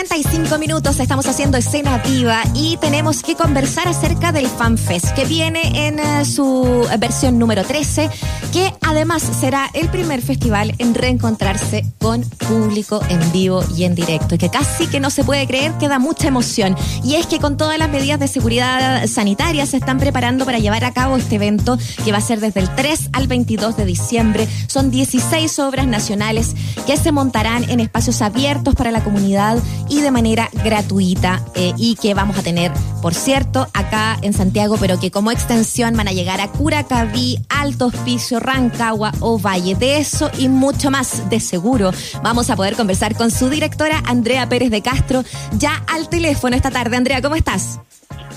45 minutos estamos haciendo escena viva y tenemos que conversar acerca del FanFest que viene en eh, su versión número 13, que además será el primer festival en reencontrarse con público en vivo y en directo, y que casi que no se puede creer que da mucha emoción. Y es que con todas las medidas de seguridad sanitaria se están preparando para llevar a cabo este evento que va a ser desde el 3 al 22 de diciembre. Son 16 obras nacionales que se montarán en espacios abiertos para la comunidad y de manera gratuita eh, y que vamos a tener, por cierto, acá en Santiago, pero que como extensión van a llegar a Curacaví, Alto Hospicio, Rancagua o Valle. De eso y mucho más de seguro vamos a poder conversar con su directora Andrea Pérez de Castro ya al teléfono esta tarde. Andrea, ¿cómo estás?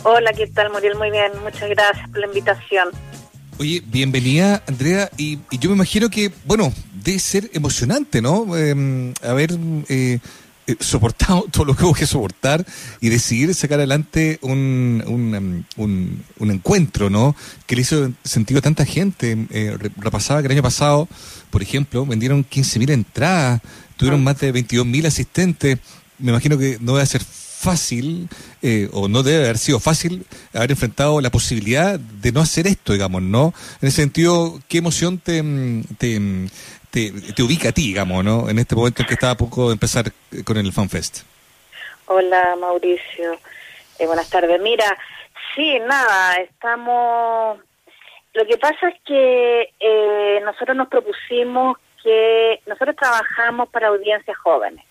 Hola, ¿qué tal, Muriel? Muy bien, muchas gracias por la invitación. Oye, bienvenida, Andrea, y, yo me imagino que, bueno, debe ser emocionante, ¿no? Em, a ver, eh, eh, soportado todo lo que hubo que soportar y decidir sacar adelante un, un, um, un, encuentro, ¿no? Que le hizo sentido a tanta gente. Eh, repasaba que el año pasado, por ejemplo, vendieron 15.000 entradas, tuvieron ah. más de 22.000 asistentes. Me imagino que no debe ser fácil, eh, o no debe haber sido fácil, haber enfrentado la posibilidad de no hacer esto, digamos, ¿no? En ese sentido, ¿qué emoción te, te, te, ubica a ti, digamos, ¿no? En este momento en que estaba a poco de empezar con el FanFest. Hola, Mauricio. Eh, buenas tardes. Mira, sí, nada, estamos... Lo que pasa es que eh, nosotros nos propusimos que nosotros trabajamos para audiencias jóvenes.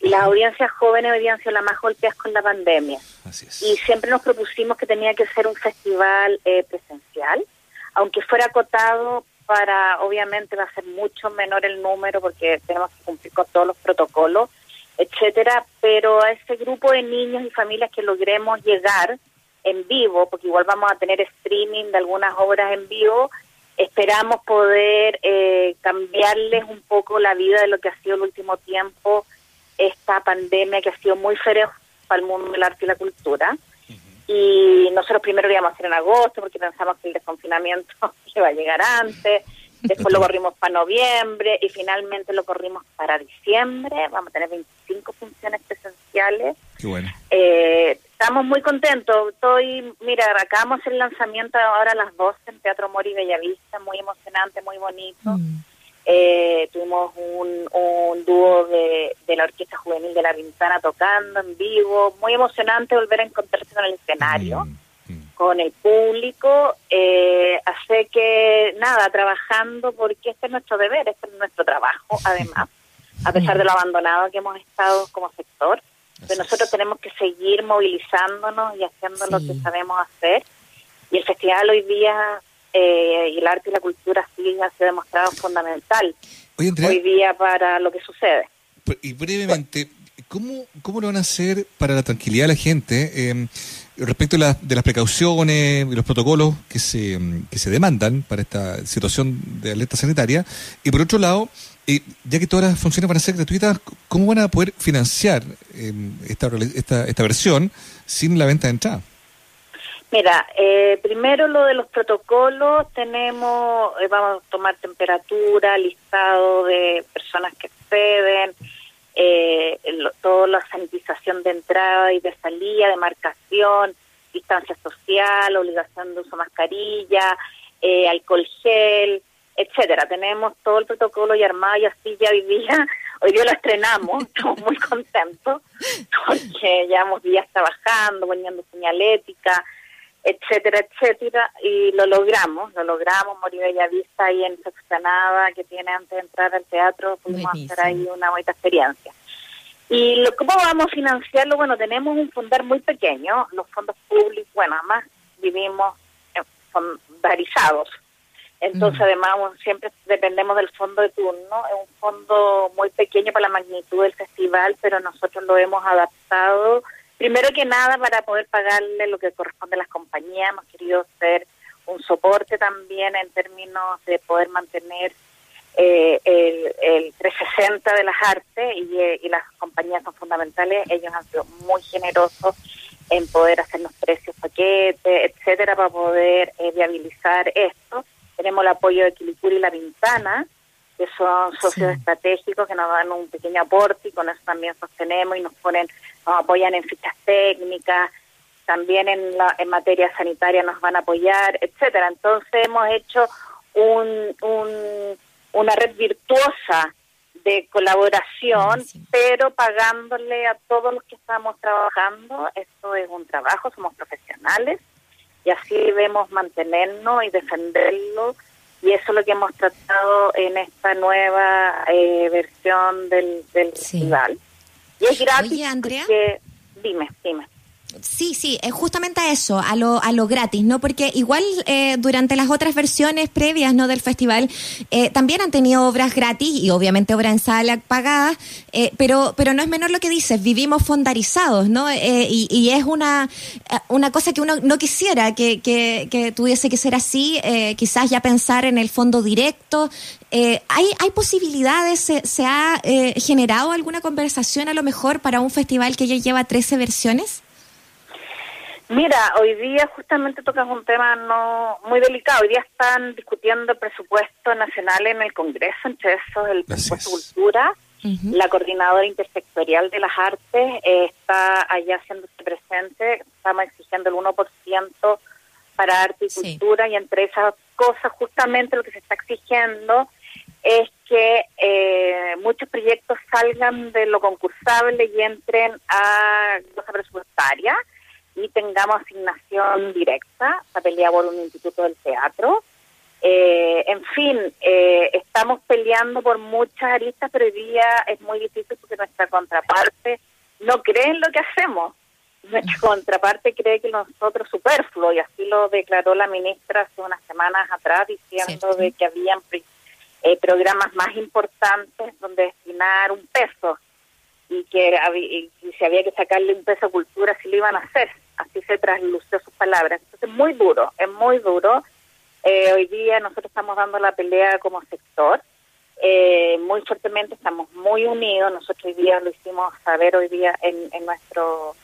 Y las audiencias jóvenes hoy han sido las más golpeadas con la pandemia. Así es. Y siempre nos propusimos que tenía que ser un festival eh, presencial, aunque fuera acotado para, obviamente va a ser mucho menor el número porque tenemos que cumplir con todos los protocolos, etcétera, pero a ese grupo de niños y familias que logremos llegar en vivo, porque igual vamos a tener streaming de algunas obras en vivo, esperamos poder eh, cambiarles un poco la vida de lo que ha sido el último tiempo, esta pandemia que ha sido muy feroz para el mundo del arte y la cultura y nosotros primero lo íbamos a hacer en agosto porque pensamos que el desconfinamiento iba a llegar antes, después lo corrimos para noviembre y finalmente lo corrimos para diciembre, vamos a tener 25 funciones presenciales. Qué bueno. Eh, estamos muy contentos, estoy, mira, acabamos el lanzamiento ahora a las 12 en Teatro Mori Bellavista, muy emocionante, muy bonito. Mm. Eh, tuvimos un, un dúo de, de, la Orquesta Juvenil de La Ventana tocando en vivo, muy emocionante volver a encontrarse con el escenario, mm, mm. con el público, eh, hace que, nada, trabajando porque este es nuestro deber, este es nuestro trabajo, además, a pesar de lo abandonado que hemos estado como sector, pero nosotros tenemos que seguir movilizándonos y haciendo lo que sabemos hacer, y el festival hoy día eh, y el arte y la cultura sí ha sido demostrado fundamental hoy día para lo que sucede. Y brevemente, ¿cómo, ¿cómo lo van a hacer para la tranquilidad de la gente eh, respecto de, de, las precauciones y los protocolos que se, que se demandan para esta situación de alerta sanitaria? Y por otro lado, eh, ya que todas las funciones van a ser gratuitas, ¿cómo van a poder financiar eh, esta, esta, esta versión sin la venta de entrada? Mira, eh, primero lo de los protocolos, tenemos, eh, vamos a tomar temperatura, listado de personas que exceden, eh, toda la sanitización de entrada y de salida, de marcación, distancia social, obligación de uso mascarilla, eh, alcohol gel, etcétera. Tenemos todo el protocolo y armado y así ya hoy día, hoy día lo estrenamos, estamos muy contentos porque llevamos días trabajando, poniendo señalética, etcétera, etcétera, y lo logramos, lo logramos, morir Bella Vista ahí en Sextanada, que tiene antes de entrar al teatro, pudimos hacer ahí una bonita experiencia. Y lo, ¿cómo vamos a financiarlo? Bueno, tenemos un fondar muy pequeño, los fondos públicos, bueno, además vivimos fondarizados, entonces mm. además siempre dependemos del fondo de turno, es un fondo muy pequeño para la magnitud del festival, pero nosotros lo hemos adaptado Primero que nada, para poder pagarle lo que corresponde a las compañías, hemos querido ser un soporte también en términos de poder mantener eh, el, 360 de las artes y, y, las compañías son fundamentales. Ellos han sido muy generosos en poder hacernos precios, paquetes, etcétera, para poder eh, viabilizar esto. Tenemos el apoyo de Quilicuri y La Ventana, que son socios estratégicos que nos dan un pequeño aporte y con eso también sostenemos y nos ponen, nos apoyan en fichas técnicas, también en, la, en materia sanitaria nos van a apoyar, etcétera. Entonces hemos hecho un, un, una red virtuosa de colaboración, pero pagándole a todos los que estamos trabajando. Esto es un trabajo, somos profesionales y así debemos mantenernos y defenderlo. Y eso es lo que hemos tratado en esta nueva eh, versión del, del festival. Y es gratis. Oye, Andrea. dime, dime. Sí, sí, es justamente a eso, a lo, a lo gratis, ¿no? Porque igual eh, durante las otras versiones previas, ¿no? Del festival, eh, también han tenido obras gratis y obviamente obras en sala pagadas, eh, pero, pero no es menor lo que dices, vivimos fondarizados, ¿no? Y, y, es una, una cosa que uno no quisiera que, que, que tuviese que ser así, quizás ya pensar en el fondo directo. ¿hay, ¿Hay posibilidades, se, se ha generado alguna conversación a lo mejor para un festival que ya lleva 13 versiones? Mira, hoy día justamente tocas un tema no muy delicado. Hoy día están discutiendo el presupuesto nacional en el Congreso, entre esos el presupuesto de cultura. La coordinadora intersectorial de las artes eh, está allá haciéndose presente. Estamos exigiendo el 1% para arte y cultura y entre esas cosas justamente lo que se está exigiendo es que eh, muchos proyectos salgan de lo concursable y entren a cosa presupuestaria y tengamos asignación directa, se pelea por un instituto del teatro. Eh, en fin, eh, estamos peleando por muchas aristas, pero hoy día es muy difícil porque nuestra contraparte no cree en lo que hacemos. Nuestra contraparte cree que nosotros superfluo, y así lo declaró la ministra hace unas semanas atrás, diciendo de que habían eh, programas más importantes donde destinar un peso y que y si había que sacarle un peso cultura, si lo iban a hacer así se traslució sus palabras. Entonces, muy duro, es muy duro. Eh, hoy día nosotros estamos dando la pelea como sector, eh, muy fuertemente, estamos muy unidos. Nosotros hoy día lo hicimos saber hoy día en, en nuestro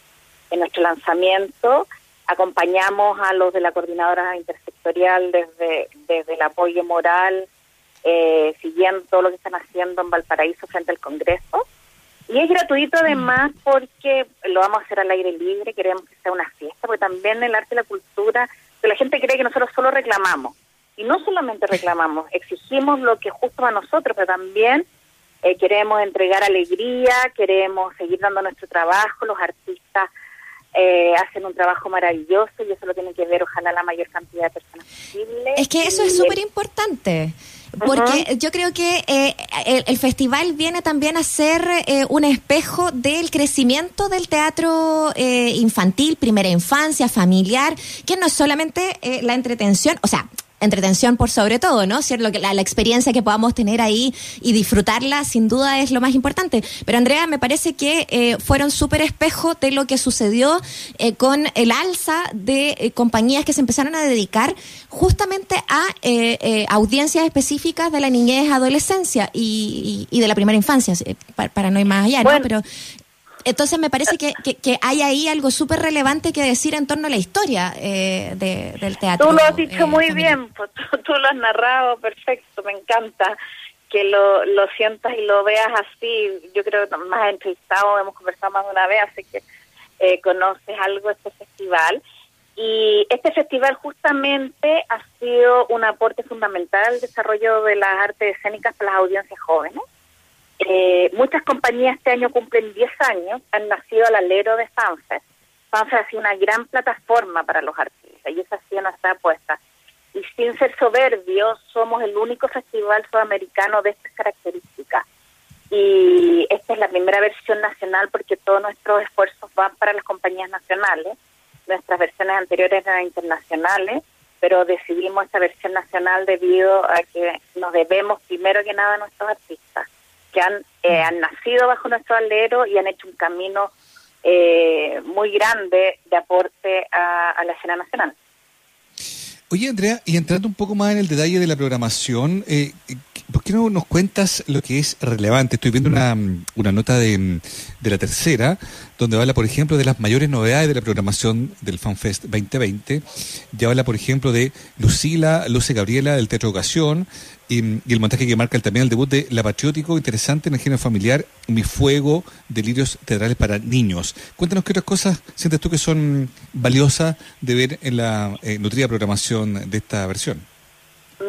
en nuestro lanzamiento. Acompañamos a los de la coordinadora intersectorial desde, desde el apoyo moral, eh, siguiendo lo que están haciendo en Valparaíso frente al Congreso y es gratuito además porque lo vamos a hacer al aire libre, queremos que sea una fiesta, porque también el arte y la cultura, que la gente cree que nosotros solo reclamamos. Y no solamente reclamamos, exigimos lo que es justo a nosotros, pero también eh, queremos entregar alegría, queremos seguir dando nuestro trabajo, los artistas eh, hacen un trabajo maravilloso y eso lo tiene que ver ojalá la mayor cantidad de personas posible. Es que eso es súper importante. Porque yo creo que eh, el, festival viene también a ser eh, un espejo del crecimiento del teatro eh, infantil, primera infancia, familiar, que no es solamente la entretención, o sea, entretención por sobre todo, ¿no? Cierto, la, la experiencia que podamos tener ahí y disfrutarla, sin duda es lo más importante. Pero Andrea, me parece que eh, fueron súper espejo de lo que sucedió eh, con el alza de eh, compañías que se empezaron a dedicar justamente a audiencias específicas de la niñez, adolescencia y, y, de la primera infancia, para, para no ir más allá, ¿no? Pero entonces me parece que, que, hay ahí algo súper relevante que decir en torno a la historia eh, del teatro. Tú lo has dicho eh, muy bien, pues, tú, lo has narrado perfecto, me encanta que lo, lo sientas y lo veas así. Yo creo que más entrevistado, hemos conversado más de una vez, así que eh, conoces algo de este festival. Y este festival justamente ha sido un aporte fundamental al desarrollo de las artes escénicas para las audiencias jóvenes eh, muchas compañías este año cumplen 10 años, han nacido al alero de Sanfer. Sanfer ha sido una gran plataforma para los artistas y esa ha sido nuestra apuesta. Y sin ser soberbios, somos el único festival sudamericano de estas características. Y esta es la primera versión nacional porque todos nuestros esfuerzos van para las compañías nacionales. Nuestras versiones anteriores eran internacionales, pero decidimos esta versión nacional debido a que nos debemos primero que nada a nuestros artistas que han, eh, han nacido bajo nuestro alero y han hecho un camino eh, muy grande de aporte a, la escena nacional. Oye, Andrea, y entrando un poco más en el detalle de la programación, eh, ¿por qué no nos cuentas lo que es relevante? Estoy viendo una, una nota de, de, la tercera, donde habla, por ejemplo, de las mayores novedades de la programación del FanFest 2020. Ya habla, por ejemplo, de Lucila, Luce Gabriela, del Teatro Ocasión, y, el montaje que marca también el debut de La Patriótico, interesante en el género familiar, Mi Fuego, Delirios Teatrales para Niños. Cuéntanos qué otras cosas sientes tú que son valiosas de ver en la eh, nutrida programación de esta versión.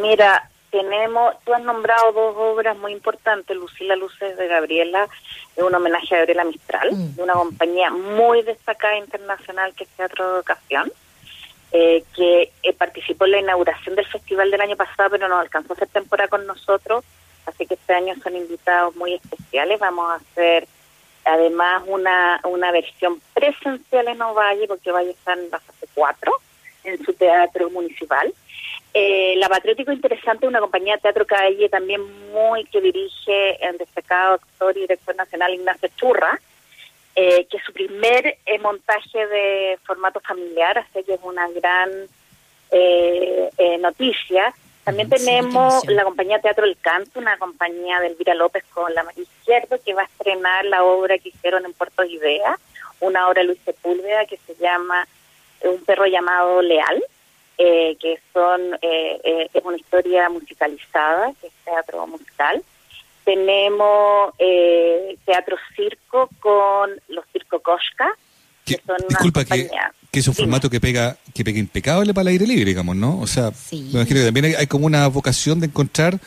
Mira, tenemos, tú has nombrado dos obras muy importantes, Lucila Luces de Gabriela, es un homenaje a Gabriela Mistral, mm. de una compañía muy destacada internacional que es Teatro de Ocasión, eh, que eh, participó en la inauguración del festival del año pasado, pero no alcanzó a hacer temporada con nosotros, así que este año son invitados muy especiales. Vamos a hacer además una, una versión presencial en Ovalle, porque Ovalle está en la fase 4, en su teatro municipal eh, la Patriótico Interesante es una compañía de teatro calle también muy que dirige el destacado actor y director nacional Ignacio Churra, eh, que es su primer eh, montaje de formato familiar, así que es una gran eh, noticia. También tenemos la compañía de Teatro El Canto, una compañía de Elvira López con la María Izquierdo, que va a estrenar la obra que hicieron en Puerto Idea, una obra de Luis Sepúlveda que se llama Un perro llamado Leal eh, que son eh, eh, es una historia musicalizada, que es teatro musical. Tenemos teatro circo con los circo Koshka, que, son disculpa, que, que, es un formato que pega que pega impecable para el aire libre, digamos, ¿no? O sea, me imagino que también hay, como una vocación de encontrar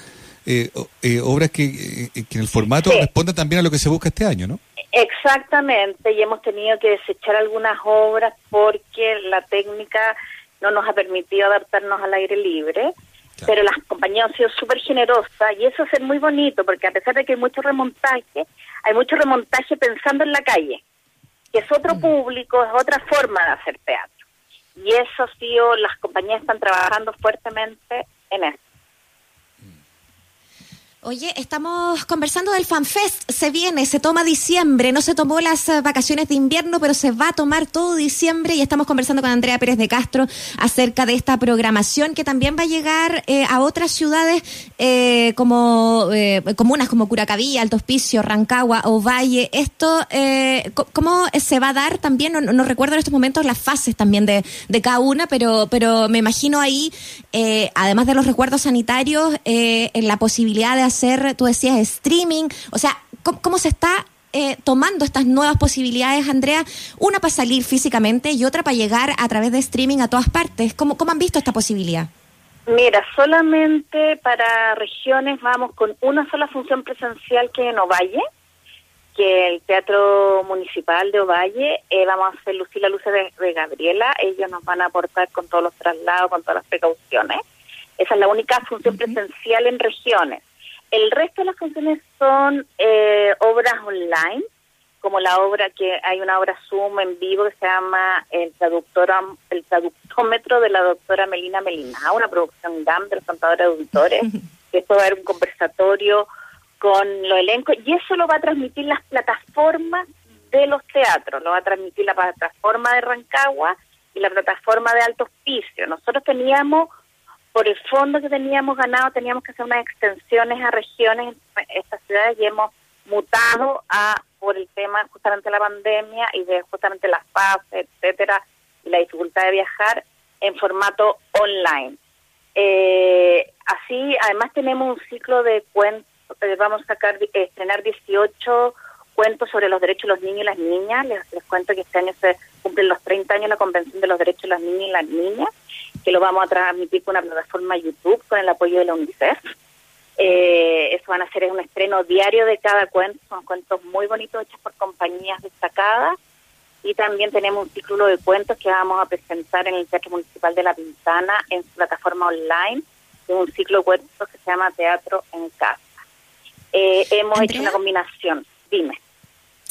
obras que, en el formato respondan también a lo que se busca este año, ¿no? Exactamente, y hemos tenido que desechar algunas obras porque la técnica no nos ha permitido adaptarnos al aire libre, pero las compañías han sido súper generosas y eso es muy bonito porque a pesar de que hay mucho remontaje, hay mucho remontaje pensando en la calle, que es otro mm. público, es otra forma de hacer teatro. Y eso ha sido, las compañías están trabajando fuertemente en eso. Oye, estamos conversando del FanFest. Se viene, se toma diciembre. No se tomó las eh, vacaciones de invierno, pero se va a tomar todo diciembre. Y estamos conversando con Andrea Pérez de Castro acerca de esta programación que también va a llegar eh, a otras ciudades eh, como comunas como Curacaví, Alto Hospicio, Rancagua o Valle. Esto, ¿cómo se va a dar también? No, recuerdo en estos momentos las fases también de, de cada una, pero, pero me imagino ahí, además de los recuerdos sanitarios, en la posibilidad de hacer, tú decías, streaming, o sea, ¿cómo, se está eh, tomando estas nuevas posibilidades, Andrea? Una para salir físicamente y otra para llegar a través de streaming a todas partes. ¿Cómo, cómo han visto esta posibilidad? Mira, solamente para regiones vamos con una sola función presencial que en Ovalle, que el Teatro Municipal de Ovalle, eh, vamos a hacer Lucila Luces de, Gabriela, ellos nos van a aportar con todos los traslados, con todas las precauciones. Esa es la única función presencial en regiones. El resto de las funciones son eh, obras online, como la obra que hay una obra Zoom en vivo que se llama El traductora, el traductómetro de la doctora Melina Melina, una producción GAM de los contadores de auditores. Esto va a haber un conversatorio con los elencos y eso lo va a transmitir las plataformas de los teatros, lo va a transmitir la plataforma de Rancagua y la plataforma de Alto Hospicio. Nosotros teníamos por el fondo que teníamos ganado teníamos que hacer unas extensiones a regiones en estas ciudades y hemos mutado a por el tema justamente de la pandemia y de justamente las fases, etcétera, y la dificultad de viajar en formato online. Eh, así, además tenemos un ciclo de cuentos, eh, vamos a sacar, estrenar 18 cuentos sobre los derechos de los niños y las niñas. Les, les cuento que este año se cumplen los 30 años de la Convención de los Derechos de los Niños y las Niñas que lo vamos a transmitir con una plataforma YouTube con el apoyo de la UNICEF. Eh, eso van a ser un estreno diario de cada cuento, son cuentos muy bonitos hechos por compañías destacadas y también tenemos un ciclo de cuentos que vamos a presentar en el Teatro Municipal de La Pintana en su plataforma online, de un ciclo de cuentos que se llama Teatro en Casa. Eh, hemos hecho una combinación, dime.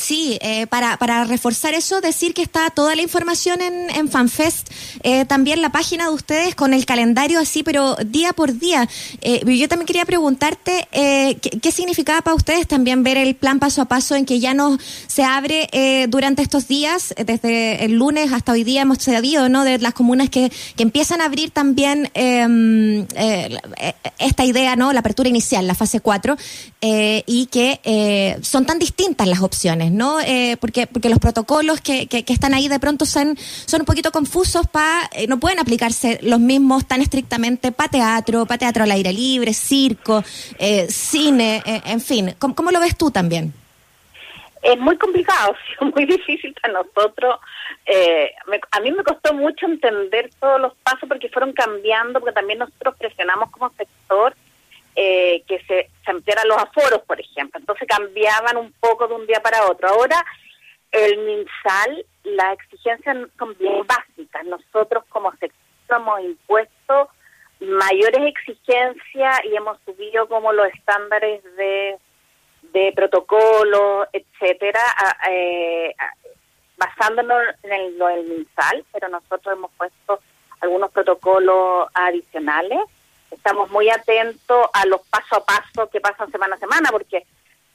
Sí, eh, para, para reforzar eso, decir que está toda la información en, en FanFest, eh, también la página de ustedes con el calendario así, pero día por día. Eh, yo también quería preguntarte ¿qué, ¿qué, significaba para ustedes también ver el plan paso a paso en que ya no se abre durante estos días, desde el lunes hasta hoy día hemos sabido, ¿no? De las comunas que, que empiezan a abrir también em, esta idea, ¿no? La apertura inicial, la fase 4, y que son tan distintas las opciones. ¿No? Eh, porque, porque los protocolos que, que, están ahí de pronto son, son un poquito confusos, para eh, no pueden aplicarse los mismos tan estrictamente para teatro, para teatro al aire libre, circo, eh, cine, en fin. ¿Cómo, lo ves tú también? Es muy complicado, muy difícil para nosotros. a mí me costó mucho entender todos los pasos porque fueron cambiando, porque también nosotros presionamos como sector eh, que se, se ampliaran los aforos, por ejemplo. Entonces cambiaban un poco de un día para otro. Ahora, el MinSal, las exigencias son bien básicas. Nosotros como sector hemos impuesto mayores exigencias y hemos subido como los estándares de, de protocolo, etcétera, eh, basándonos en el, lo del MinSal, pero nosotros hemos puesto algunos protocolos adicionales estamos muy atentos a los paso a paso que pasan semana a semana, porque,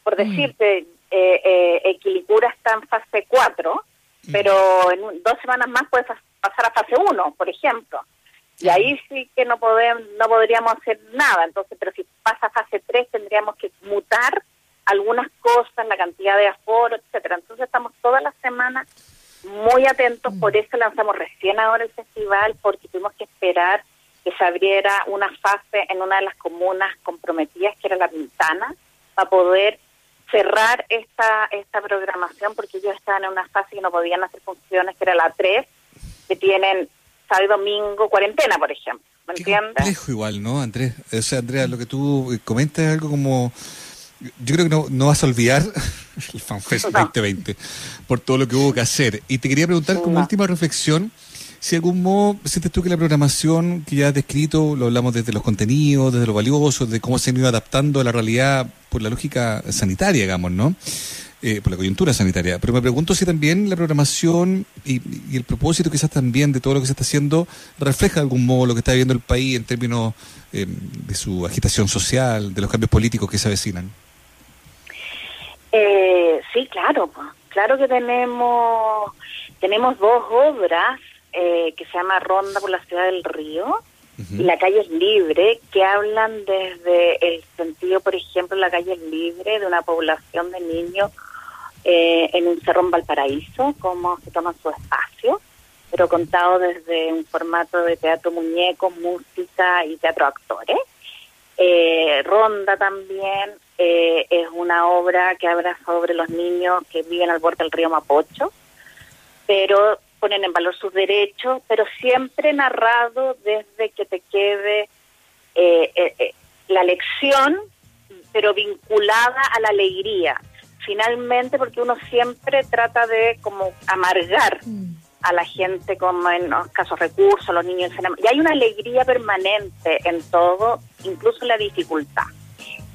por mm. decirte, eh, eh, Equilicura está en fase 4, mm. pero en dos semanas más puedes pasar a fase 1, por ejemplo. Y ahí sí que no podemos, no podríamos hacer nada. Entonces, pero si pasa a fase 3 tendríamos que mutar algunas cosas, la cantidad de aforo, etcétera. Entonces estamos todas las semanas muy atentos, por mm. eso lanzamos recién ahora el festival, porque tuvimos que esperar que se abriera una fase en una de las comunas comprometidas, que era La Pintana, para poder cerrar esta esta programación, porque ellos estaban en una fase y no podían hacer funciones, que era la 3, que tienen sábado y domingo cuarentena, por ejemplo. ¿Me entiendes? complejo igual, ¿no, Andrés? O sea, Andrea, lo que tú comentas es algo como... Yo creo que no, no vas a olvidar el FanFest 2020 por todo lo que hubo que hacer. Y te quería preguntar como última reflexión, si de algún modo sientes tú que la programación que ya has descrito, lo hablamos desde los contenidos, desde lo valioso, de cómo se han ido adaptando a la realidad por la lógica sanitaria, digamos, ¿no? Eh, por la coyuntura sanitaria. Pero me pregunto si también la programación y, el propósito quizás también de todo lo que se está haciendo refleja de algún modo lo que está viviendo el país en términos eh, de su agitación social, de los cambios políticos que se avecinan. Eh, sí, claro, claro que tenemos tenemos dos obras eh, que se llama Ronda por la Ciudad del Río y la calle es libre, que hablan desde el sentido, por ejemplo, la calle es libre de una población de niños eh, en un cerro en Valparaíso, cómo se toma su espacio, pero contado desde un formato de teatro muñeco, música y teatro actores. Eh, Ronda también es una obra que habla sobre los niños que viven al borde del río Mapocho, pero ponen en valor sus derechos, pero siempre narrado desde que te quede eh, eh, eh, la lección, pero vinculada a la alegría. Finalmente, porque uno siempre trata de como amargar a la gente con en casos recursos, los niños. Y hay una alegría permanente en todo, incluso en la dificultad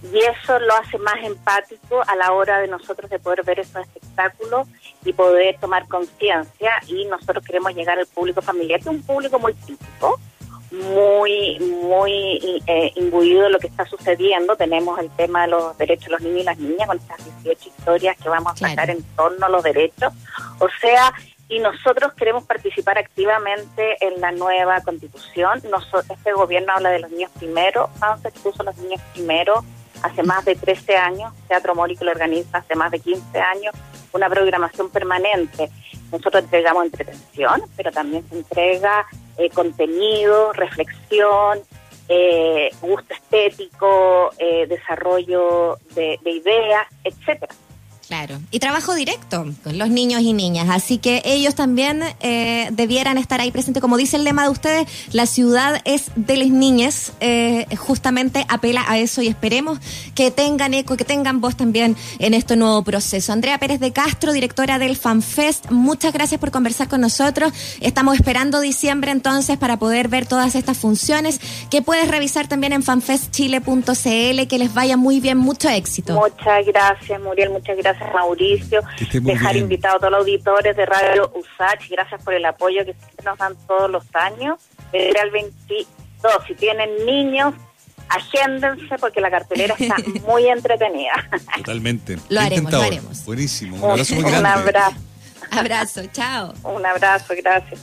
y eso lo hace más empático a la hora de nosotros de poder ver esos espectáculos y poder tomar conciencia y nosotros queremos llegar al público familiar, que es un público muy típico, muy muy eh, imbuido de lo que está sucediendo. Tenemos el tema de los derechos de los niños y las niñas con estas 18 historias que vamos a sacar en torno a los derechos. O sea, y nosotros queremos participar activamente en la nueva constitución. este gobierno habla de los niños primero, vamos a expuso los niños primero hace más de 13 años, Teatro Mórico lo organiza hace más de 15 años, una programación permanente. Nosotros entregamos entretención, pero también se entrega eh, contenido, reflexión, eh, gusto estético, eh, desarrollo de, de ideas, etcétera. Claro, y trabajo directo con los niños y niñas, así que ellos también eh, debieran estar ahí presentes. Como dice el lema de ustedes, la ciudad es de las niñas, eh, justamente apela a eso y esperemos que tengan eco, que tengan voz también en este nuevo proceso. Andrea Pérez de Castro, directora del FanFest, muchas gracias por conversar con nosotros. Estamos esperando diciembre entonces para poder ver todas estas funciones que puedes revisar también en fanfestchile.cl. Que les vaya muy bien, mucho éxito. Muchas gracias, Muriel, muchas gracias gracias Mauricio, dejar invitado a todos los auditores de Radio USACH, gracias por el apoyo que nos dan todos los años. Desde el 22, si tienen niños, agéndense porque la cartelera está muy entretenida. Totalmente. Lo haremos, lo haremos. Buenísimo. Un abrazo muy grande. Un abrazo. Abrazo, chao. Un abrazo, gracias.